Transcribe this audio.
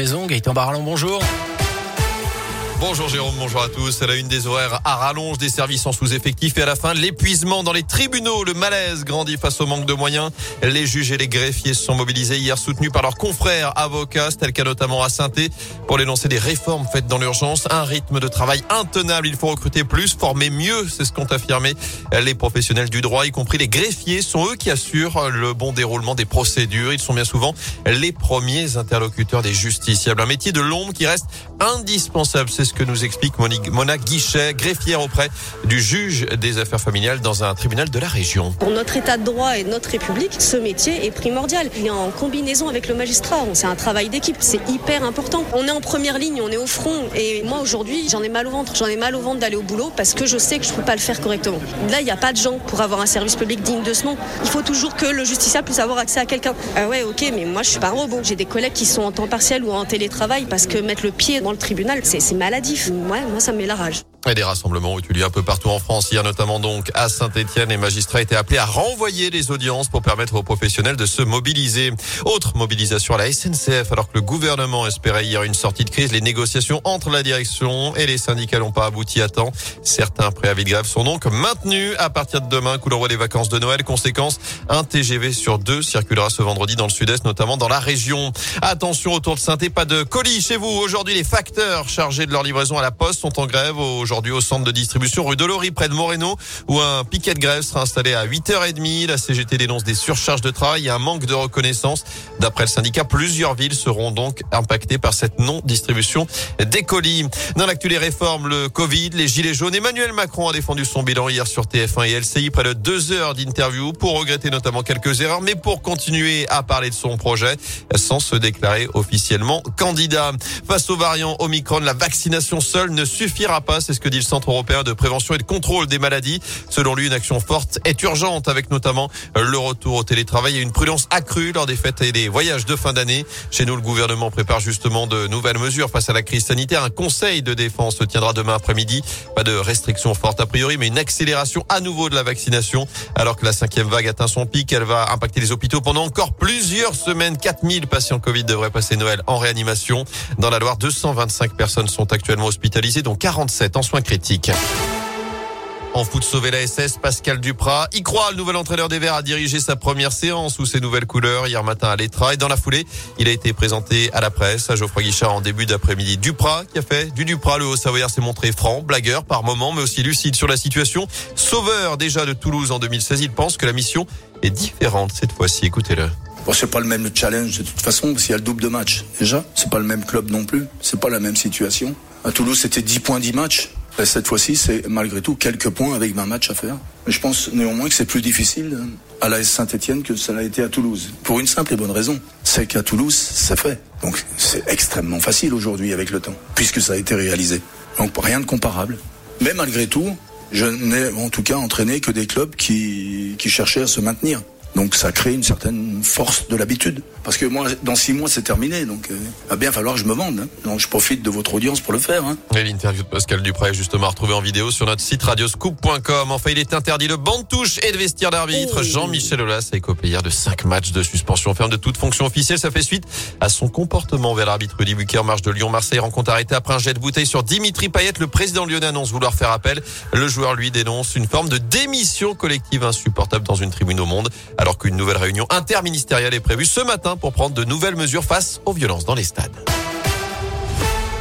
maison. Gaëtan Barallon, bonjour. Bonjour Jérôme, bonjour à tous. À la une des horaires à rallonge des services en sous-effectif et à la fin l'épuisement dans les tribunaux. Le malaise grandit face au manque de moyens. Les juges et les greffiers se sont mobilisés hier soutenus par leurs confrères avocats, tel qu'à notamment à saint pour dénoncer des réformes faites dans l'urgence. Un rythme de travail intenable. Il faut recruter plus, former mieux. C'est ce qu'ont affirmé les professionnels du droit, y compris les greffiers. sont eux qui assurent le bon déroulement des procédures. Ils sont bien souvent les premiers interlocuteurs des justiciables. Un métier de l'ombre qui reste indispensable. Ce que nous explique Mona Guichet, greffière auprès du juge des affaires familiales dans un tribunal de la région. Pour notre état de droit et notre République, ce métier est primordial. Il est en combinaison avec le magistrat. C'est un travail d'équipe. C'est hyper important. On est en première ligne, on est au front. Et moi, aujourd'hui, j'en ai mal au ventre. J'en ai mal au ventre d'aller au boulot parce que je sais que je ne peux pas le faire correctement. Là, il n'y a pas de gens pour avoir un service public digne de ce nom. Il faut toujours que le justiciable puisse avoir accès à quelqu'un. Ah ouais, ok, mais moi, je suis pas un robot. J'ai des collègues qui sont en temps partiel ou en télétravail parce que mettre le pied dans le tribunal, c'est Ouais, moi, ça me met la rage. Et des rassemblements ont eu lieu un peu partout en France. Hier, notamment donc à Saint-Etienne, les magistrats étaient appelés à renvoyer les audiences pour permettre aux professionnels de se mobiliser. Autre mobilisation à la SNCF, alors que le gouvernement espérait hier une sortie de crise. Les négociations entre la direction et les syndicats n'ont pas abouti à temps. Certains préavis de grève sont donc maintenus à partir de demain, coup d'envoi des vacances de Noël. Conséquence, un TGV sur deux circulera ce vendredi dans le sud-est, notamment dans la région. Attention autour de saint pas de colis chez vous. Aujourd'hui, les facteurs chargés de leur livraison à la poste sont en grève aujourd'hui au centre de distribution rue Delory près de Moreno où un piquet de grève sera installé à 8h30. La CGT dénonce des surcharges de travail et un manque de reconnaissance. D'après le syndicat, plusieurs villes seront donc impactées par cette non-distribution des colis. Dans l'actu des réformes, le Covid, les gilets jaunes, Emmanuel Macron a défendu son bilan hier sur TF1 et LCI près de deux heures d'interview pour regretter notamment quelques erreurs, mais pour continuer à parler de son projet sans se déclarer officiellement candidat. Face aux variants Omicron, la vaccination seule ne suffira pas. C'est ce que dit le Centre européen de prévention et de contrôle des maladies. Selon lui, une action forte est urgente avec notamment le retour au télétravail et une prudence accrue lors des fêtes et des voyages de fin d'année. Chez nous, le gouvernement prépare justement de nouvelles mesures face à la crise sanitaire. Un conseil de défense se tiendra demain après-midi. Pas de restrictions fortes a priori, mais une accélération à nouveau de la vaccination. Alors que la cinquième vague atteint son pic, elle va impacter les hôpitaux pendant encore plusieurs semaines. 4000 patients Covid devraient passer Noël en réanimation. Dans la Loire, 225 personnes sont actuellement hospitalisées, dont 47 en soins critiques. En foot sauver la SS, Pascal Duprat y croit. Le nouvel entraîneur des Verts a dirigé sa première séance sous ses nouvelles couleurs hier matin à l'Etra. Et dans la foulée, il a été présenté à la presse à Geoffroy Guichard en début d'après-midi. Duprat qui a fait du Duprat. Le Haut-Savoyard s'est montré franc, blagueur par moment, mais aussi lucide sur la situation. Sauveur déjà de Toulouse en 2016, il pense que la mission est différente cette fois-ci. Écoutez-le. Bon, c'est pas le même challenge de toute façon parce qu'il y a le double de match. Déjà, c'est pas le même club non plus. C'est pas la même situation. À Toulouse, c'était 10 points 10 matchs. Cette fois-ci, c'est malgré tout quelques points avec 20 matchs à faire. Mais je pense néanmoins que c'est plus difficile à la Saint-Etienne que ça l'a été à Toulouse. Pour une simple et bonne raison. C'est qu'à Toulouse, c'est fait. Donc c'est extrêmement facile aujourd'hui avec le temps, puisque ça a été réalisé. Donc rien de comparable. Mais malgré tout, je n'ai en tout cas entraîné que des clubs qui, qui cherchaient à se maintenir. Donc ça crée une certaine force de l'habitude. Parce que moi, dans six mois, c'est terminé. Donc il euh, va bien falloir que je me vende. Hein. Donc je profite de votre audience pour le faire. Hein. Et l'interview de Pascal Dupré est justement retrouvée en vidéo sur notre site radioscoop.com. Enfin, il est interdit de bande touche et de vestiaire d'arbitre. Jean-Michel Aulas a écopé hier de cinq matchs de suspension ferme de toute fonction officielle. Ça fait suite à son comportement vers l'arbitre Rudy Buquer, marche de Lyon-Marseille. Rencontre arrêtée après un jet de bouteille sur Dimitri Payet. Le président lyonnais annonce vouloir faire appel. Le joueur, lui, dénonce une forme de démission collective insupportable dans une tribune au monde, alors qu'une nouvelle réunion interministérielle est prévue ce matin pour prendre de nouvelles mesures face aux violences dans les stades.